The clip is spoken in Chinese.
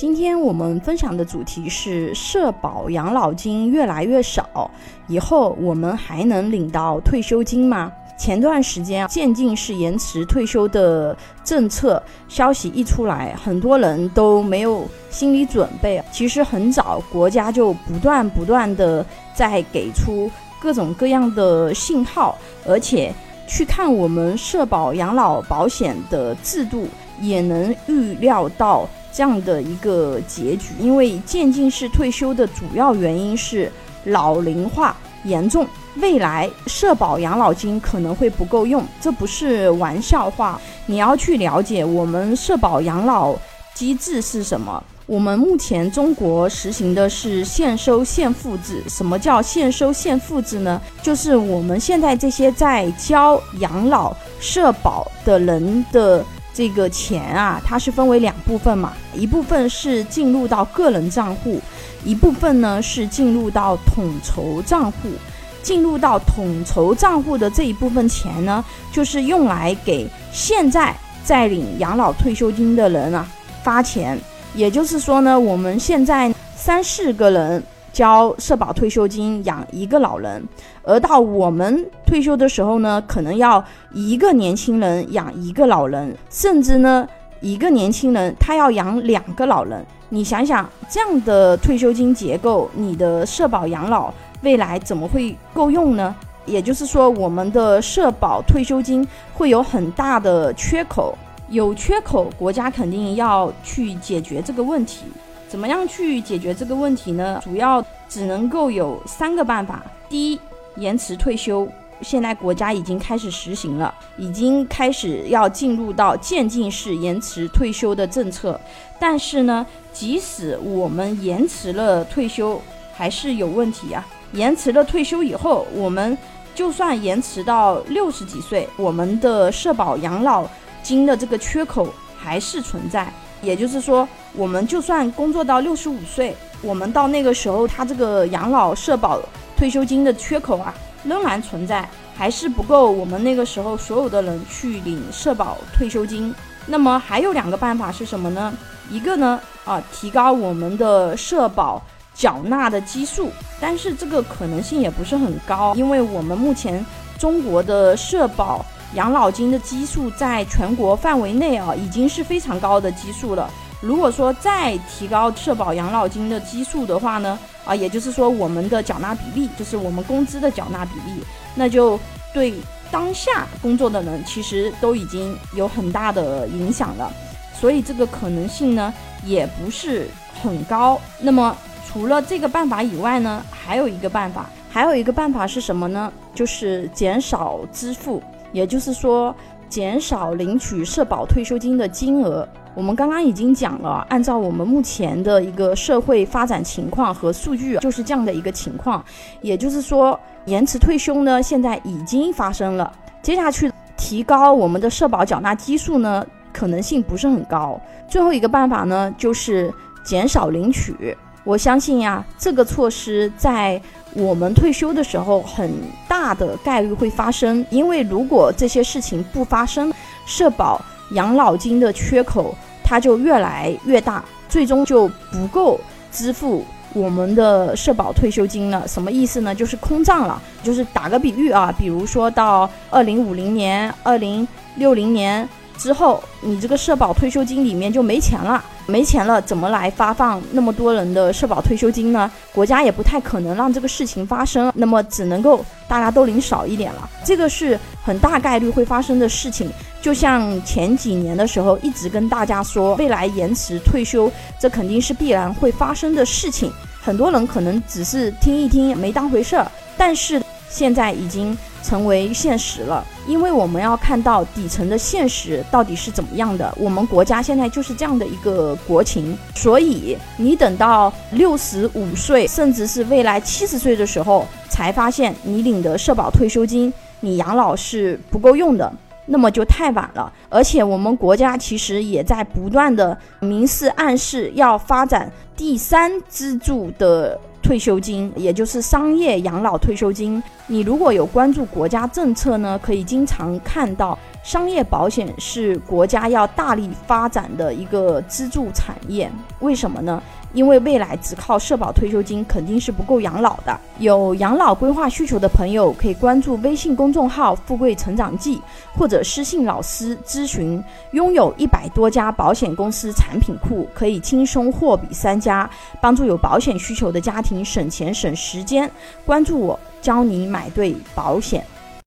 今天我们分享的主题是社保养老金越来越少，以后我们还能领到退休金吗？前段时间渐进式延迟退休的政策消息一出来，很多人都没有心理准备。其实很早国家就不断不断的在给出各种各样的信号，而且去看我们社保养老保险的制度，也能预料到。这样的一个结局，因为渐进式退休的主要原因是老龄化严重，未来社保养老金可能会不够用，这不是玩笑话。你要去了解我们社保养老机制是什么。我们目前中国实行的是现收现付制。什么叫现收现付制呢？就是我们现在这些在交养老社保的人的。这个钱啊，它是分为两部分嘛，一部分是进入到个人账户，一部分呢是进入到统筹账户。进入到统筹账户的这一部分钱呢，就是用来给现在在领养老退休金的人啊发钱。也就是说呢，我们现在三四个人。交社保退休金养一个老人，而到我们退休的时候呢，可能要一个年轻人养一个老人，甚至呢，一个年轻人他要养两个老人。你想想，这样的退休金结构，你的社保养老未来怎么会够用呢？也就是说，我们的社保退休金会有很大的缺口，有缺口，国家肯定要去解决这个问题。怎么样去解决这个问题呢？主要只能够有三个办法。第一，延迟退休，现在国家已经开始实行了，已经开始要进入到渐进式延迟退休的政策。但是呢，即使我们延迟了退休，还是有问题啊。延迟了退休以后，我们就算延迟到六十几岁，我们的社保养老金的这个缺口还是存在。也就是说，我们就算工作到六十五岁，我们到那个时候，他这个养老社保退休金的缺口啊，仍然存在，还是不够我们那个时候所有的人去领社保退休金。那么还有两个办法是什么呢？一个呢，啊，提高我们的社保缴纳的基数，但是这个可能性也不是很高，因为我们目前中国的社保。养老金的基数在全国范围内啊，已经是非常高的基数了。如果说再提高社保养老金的基数的话呢，啊，也就是说我们的缴纳比例，就是我们工资的缴纳比例，那就对当下工作的人其实都已经有很大的影响了。所以这个可能性呢，也不是很高。那么除了这个办法以外呢，还有一个办法，还有一个办法是什么呢？就是减少支付。也就是说，减少领取社保退休金的金额。我们刚刚已经讲了，按照我们目前的一个社会发展情况和数据，就是这样的一个情况。也就是说，延迟退休呢，现在已经发生了。接下去提高我们的社保缴纳基数呢，可能性不是很高。最后一个办法呢，就是减少领取。我相信呀，这个措施在。我们退休的时候，很大的概率会发生，因为如果这些事情不发生，社保养老金的缺口它就越来越大，最终就不够支付我们的社保退休金了。什么意思呢？就是空账了。就是打个比喻啊，比如说到二零五零年、二零六零年。之后，你这个社保退休金里面就没钱了，没钱了，怎么来发放那么多人的社保退休金呢？国家也不太可能让这个事情发生，那么只能够大家都领少一点了，这个是很大概率会发生的事情。就像前几年的时候，一直跟大家说，未来延迟退休，这肯定是必然会发生的事情。很多人可能只是听一听，没当回事儿，但是现在已经。成为现实了，因为我们要看到底层的现实到底是怎么样的。我们国家现在就是这样的一个国情，所以你等到六十五岁，甚至是未来七十岁的时候，才发现你领的社保退休金，你养老是不够用的，那么就太晚了。而且我们国家其实也在不断的明示暗示要发展第三支柱的。退休金，也就是商业养老退休金。你如果有关注国家政策呢，可以经常看到商业保险是国家要大力发展的一个支柱产业。为什么呢？因为未来只靠社保退休金肯定是不够养老的。有养老规划需求的朋友可以关注微信公众号“富贵成长记”，或者私信老师咨询。拥有一百多家保险公司产品库，可以轻松货比三家，帮助有保险需求的家庭省钱省时间。关注我，教你买对保险。